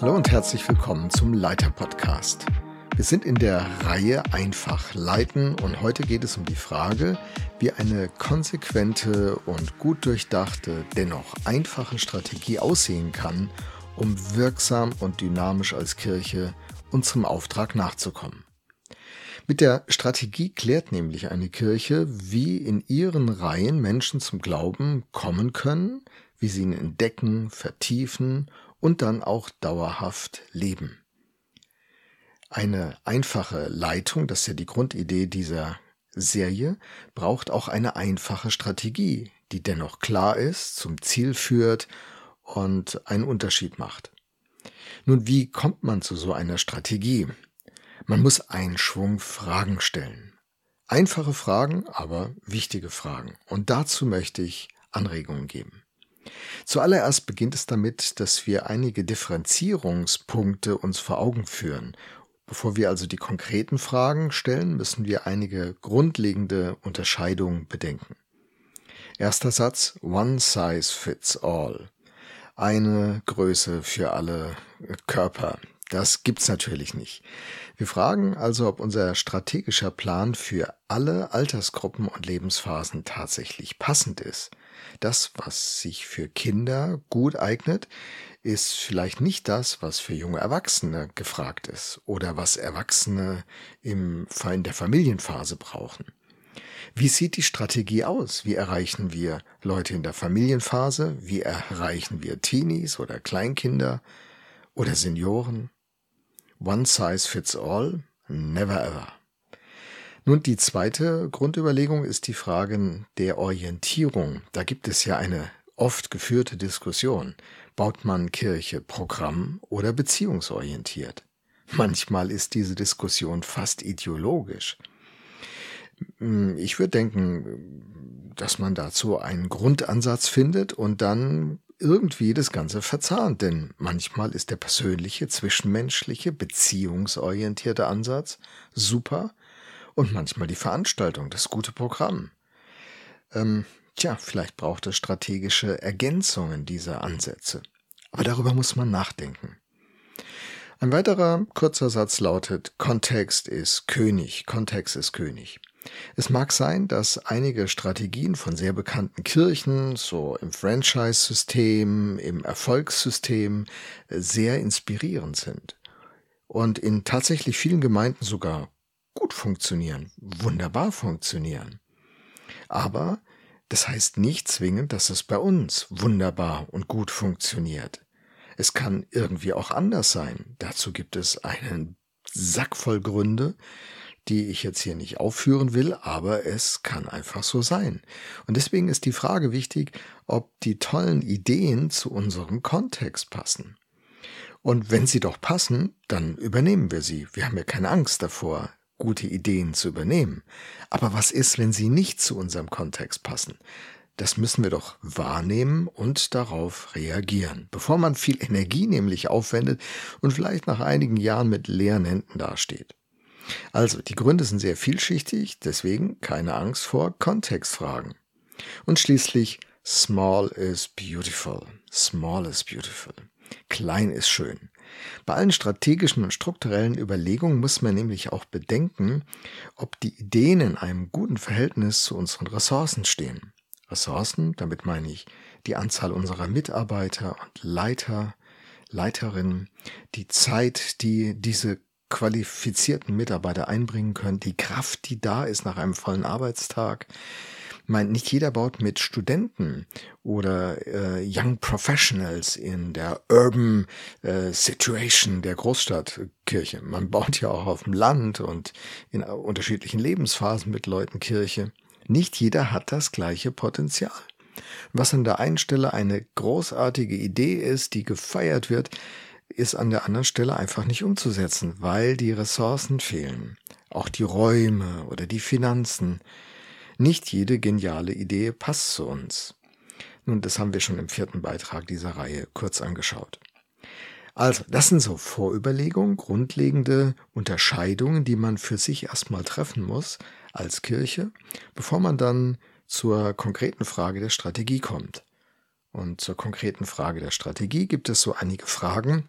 Hallo und herzlich willkommen zum Leiter Podcast. Wir sind in der Reihe Einfach leiten und heute geht es um die Frage, wie eine konsequente und gut durchdachte, dennoch einfache Strategie aussehen kann, um wirksam und dynamisch als Kirche unserem Auftrag nachzukommen. Mit der Strategie klärt nämlich eine Kirche, wie in ihren Reihen Menschen zum Glauben kommen können, wie sie ihn entdecken, vertiefen und dann auch dauerhaft leben. Eine einfache Leitung, das ist ja die Grundidee dieser Serie, braucht auch eine einfache Strategie, die dennoch klar ist, zum Ziel führt und einen Unterschied macht. Nun, wie kommt man zu so einer Strategie? Man muss einen Schwung Fragen stellen. Einfache Fragen, aber wichtige Fragen. Und dazu möchte ich Anregungen geben. Zuallererst beginnt es damit, dass wir einige Differenzierungspunkte uns vor Augen führen. Bevor wir also die konkreten Fragen stellen, müssen wir einige grundlegende Unterscheidungen bedenken. Erster Satz, One size fits all. Eine Größe für alle Körper. Das gibt's natürlich nicht. Wir fragen also, ob unser strategischer Plan für alle Altersgruppen und Lebensphasen tatsächlich passend ist. Das, was sich für Kinder gut eignet, ist vielleicht nicht das, was für junge Erwachsene gefragt ist oder was Erwachsene im, in der Familienphase brauchen. Wie sieht die Strategie aus? Wie erreichen wir Leute in der Familienphase? Wie erreichen wir Teenies oder Kleinkinder oder Senioren? One size fits all? Never ever. Nun, die zweite Grundüberlegung ist die Frage der Orientierung. Da gibt es ja eine oft geführte Diskussion. Baut man Kirche programm- oder beziehungsorientiert? Manchmal ist diese Diskussion fast ideologisch. Hm, ich würde denken, dass man dazu einen Grundansatz findet und dann irgendwie das Ganze verzahnt, denn manchmal ist der persönliche, zwischenmenschliche, beziehungsorientierte Ansatz super und manchmal die Veranstaltung, das gute Programm. Ähm, tja, vielleicht braucht es strategische Ergänzungen dieser Ansätze. Aber darüber muss man nachdenken. Ein weiterer kurzer Satz lautet, Kontext ist König, Kontext ist König. Es mag sein, dass einige Strategien von sehr bekannten Kirchen, so im Franchise-System, im Erfolgssystem, sehr inspirierend sind und in tatsächlich vielen Gemeinden sogar gut funktionieren, wunderbar funktionieren. Aber das heißt nicht zwingend, dass es bei uns wunderbar und gut funktioniert. Es kann irgendwie auch anders sein. Dazu gibt es einen Sack voll Gründe, die ich jetzt hier nicht aufführen will, aber es kann einfach so sein. Und deswegen ist die Frage wichtig, ob die tollen Ideen zu unserem Kontext passen. Und wenn sie doch passen, dann übernehmen wir sie. Wir haben ja keine Angst davor, gute Ideen zu übernehmen. Aber was ist, wenn sie nicht zu unserem Kontext passen? Das müssen wir doch wahrnehmen und darauf reagieren, bevor man viel Energie nämlich aufwendet und vielleicht nach einigen Jahren mit leeren Händen dasteht. Also, die Gründe sind sehr vielschichtig, deswegen keine Angst vor Kontextfragen. Und schließlich, small is beautiful. Small is beautiful. Klein ist schön. Bei allen strategischen und strukturellen Überlegungen muss man nämlich auch bedenken, ob die Ideen in einem guten Verhältnis zu unseren Ressourcen stehen. Ressourcen, damit meine ich die Anzahl unserer Mitarbeiter und Leiter, Leiterinnen, die Zeit, die diese qualifizierten Mitarbeiter einbringen können, die Kraft, die da ist nach einem vollen Arbeitstag, meine, nicht jeder baut mit Studenten oder äh, Young Professionals in der Urban äh, Situation der Großstadtkirche. Man baut ja auch auf dem Land und in unterschiedlichen Lebensphasen mit Leuten Kirche. Nicht jeder hat das gleiche Potenzial. Was an der einen Stelle eine großartige Idee ist, die gefeiert wird, ist an der anderen Stelle einfach nicht umzusetzen, weil die Ressourcen fehlen. Auch die Räume oder die Finanzen. Nicht jede geniale Idee passt zu uns. Nun, das haben wir schon im vierten Beitrag dieser Reihe kurz angeschaut. Also, das sind so Vorüberlegungen, grundlegende Unterscheidungen, die man für sich erstmal treffen muss als Kirche, bevor man dann zur konkreten Frage der Strategie kommt. Und zur konkreten Frage der Strategie gibt es so einige Fragen,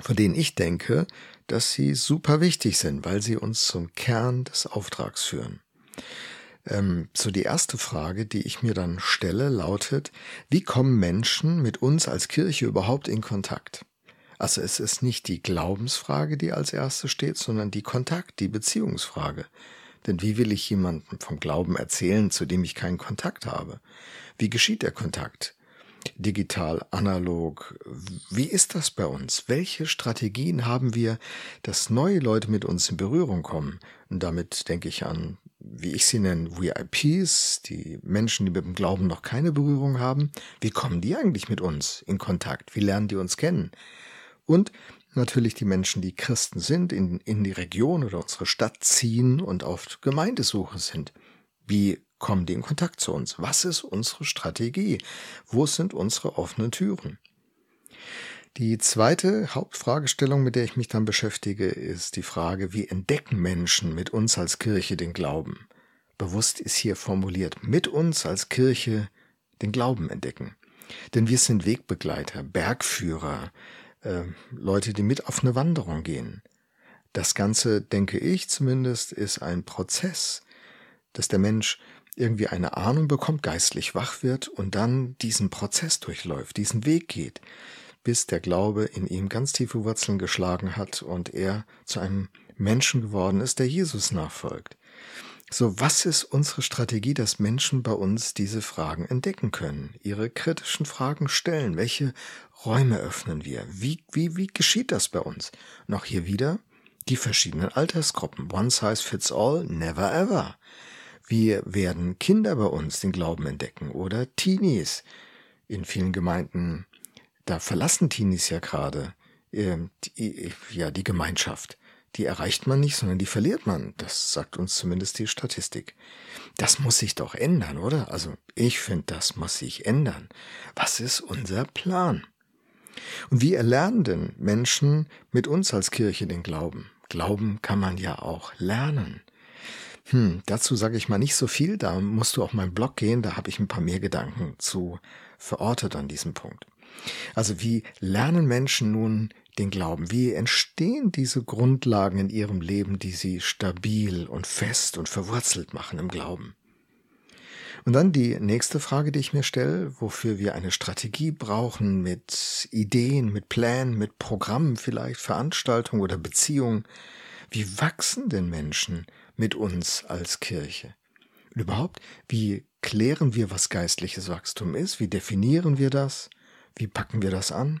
von denen ich denke, dass sie super wichtig sind, weil sie uns zum Kern des Auftrags führen. Ähm, so die erste Frage, die ich mir dann stelle, lautet, wie kommen Menschen mit uns als Kirche überhaupt in Kontakt? Also es ist nicht die Glaubensfrage, die als erste steht, sondern die Kontakt, die Beziehungsfrage. Denn wie will ich jemandem vom Glauben erzählen, zu dem ich keinen Kontakt habe? Wie geschieht der Kontakt? Digital, analog. Wie ist das bei uns? Welche Strategien haben wir, dass neue Leute mit uns in Berührung kommen? Und damit denke ich an, wie ich sie nenne, VIPs, die Menschen, die mit dem Glauben noch keine Berührung haben. Wie kommen die eigentlich mit uns in Kontakt? Wie lernen die uns kennen? Und natürlich die Menschen, die Christen sind, in, in die Region oder unsere Stadt ziehen und auf Gemeindesuche sind. Wie kommen die in Kontakt zu uns? Was ist unsere Strategie? Wo sind unsere offenen Türen? Die zweite Hauptfragestellung, mit der ich mich dann beschäftige, ist die Frage, wie entdecken Menschen mit uns als Kirche den Glauben? Bewusst ist hier formuliert, mit uns als Kirche den Glauben entdecken. Denn wir sind Wegbegleiter, Bergführer, äh, Leute, die mit auf eine Wanderung gehen. Das Ganze, denke ich zumindest, ist ein Prozess, dass der Mensch irgendwie eine Ahnung bekommt, geistlich wach wird und dann diesen Prozess durchläuft, diesen Weg geht, bis der Glaube in ihm ganz tiefe Wurzeln geschlagen hat und er zu einem Menschen geworden ist, der Jesus nachfolgt. So, was ist unsere Strategie, dass Menschen bei uns diese Fragen entdecken können, ihre kritischen Fragen stellen? Welche Räume öffnen wir? Wie, wie, wie geschieht das bei uns? Noch hier wieder die verschiedenen Altersgruppen. One size fits all, never ever. Wie werden Kinder bei uns den Glauben entdecken oder Teenies? In vielen Gemeinden, da verlassen Teenies ja gerade äh, die, ja die Gemeinschaft die erreicht man nicht, sondern die verliert man. Das sagt uns zumindest die Statistik. Das muss sich doch ändern, oder? Also ich finde, das muss sich ändern. Was ist unser Plan? Und wie erlernen denn Menschen mit uns als Kirche den Glauben? Glauben kann man ja auch lernen. Hm, dazu sage ich mal nicht so viel, da musst du auf meinen Blog gehen, da habe ich ein paar mehr Gedanken zu verortet an diesem Punkt. Also wie lernen Menschen nun den Glauben? Wie entstehen diese Grundlagen in ihrem Leben, die sie stabil und fest und verwurzelt machen im Glauben? Und dann die nächste Frage, die ich mir stelle, wofür wir eine Strategie brauchen mit Ideen, mit Plänen, mit Programmen vielleicht, Veranstaltungen oder Beziehungen. Wie wachsen denn Menschen mit uns als Kirche? Und überhaupt, wie klären wir, was geistliches Wachstum ist? Wie definieren wir das? Wie packen wir das an?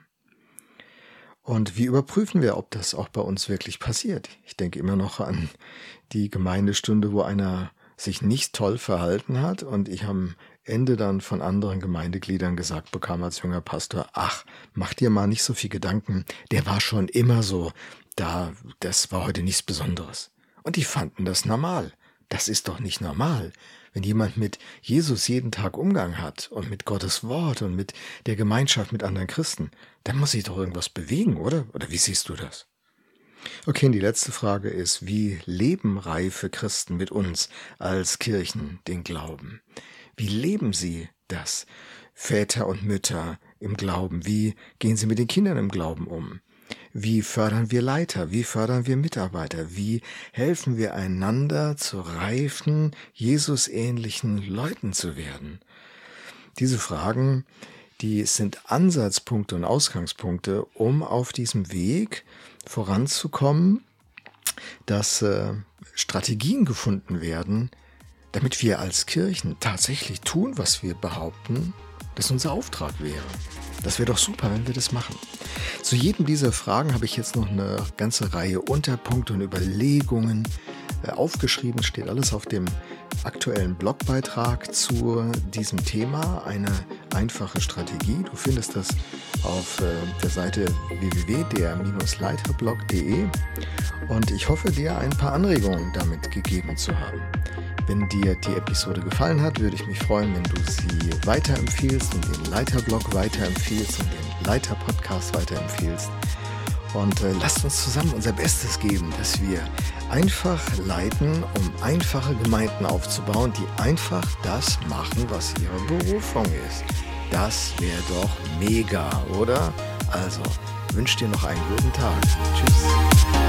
Und wie überprüfen wir, ob das auch bei uns wirklich passiert? Ich denke immer noch an die Gemeindestunde, wo einer sich nicht toll verhalten hat und ich am Ende dann von anderen Gemeindegliedern gesagt bekam als junger Pastor, ach, mach dir mal nicht so viel Gedanken, der war schon immer so, da, das war heute nichts Besonderes. Und die fanden das normal. Das ist doch nicht normal. Wenn jemand mit Jesus jeden Tag Umgang hat und mit Gottes Wort und mit der Gemeinschaft mit anderen Christen, dann muss sich doch irgendwas bewegen, oder? Oder wie siehst du das? Okay, und die letzte Frage ist, wie leben reife Christen mit uns als Kirchen den Glauben? Wie leben sie das? Väter und Mütter im Glauben, wie gehen sie mit den Kindern im Glauben um? Wie fördern wir Leiter? Wie fördern wir Mitarbeiter? Wie helfen wir einander zu reifen, Jesus-ähnlichen Leuten zu werden? Diese Fragen, die sind Ansatzpunkte und Ausgangspunkte, um auf diesem Weg voranzukommen, dass äh, Strategien gefunden werden, damit wir als Kirchen tatsächlich tun, was wir behaupten, dass unser Auftrag wäre. Das wäre doch super, wenn wir das machen. Zu jedem dieser Fragen habe ich jetzt noch eine ganze Reihe Unterpunkte und Überlegungen äh, aufgeschrieben. Steht alles auf dem aktuellen Blogbeitrag zu diesem Thema. Eine einfache Strategie. Du findest das auf äh, der Seite www.der-leiterblog.de und ich hoffe, dir ein paar Anregungen damit gegeben zu haben. Wenn dir die Episode gefallen hat, würde ich mich freuen, wenn du sie weiterempfiehlst und den Leiterblog weiterempfiehlst und den Leiter-Podcast weiterempfiehlst. Und äh, lasst uns zusammen unser Bestes geben, dass wir einfach leiten, um einfache Gemeinden aufzubauen, die einfach das machen, was ihre Berufung ist. Das wäre doch mega, oder? Also, wünsche dir noch einen guten Tag. Tschüss.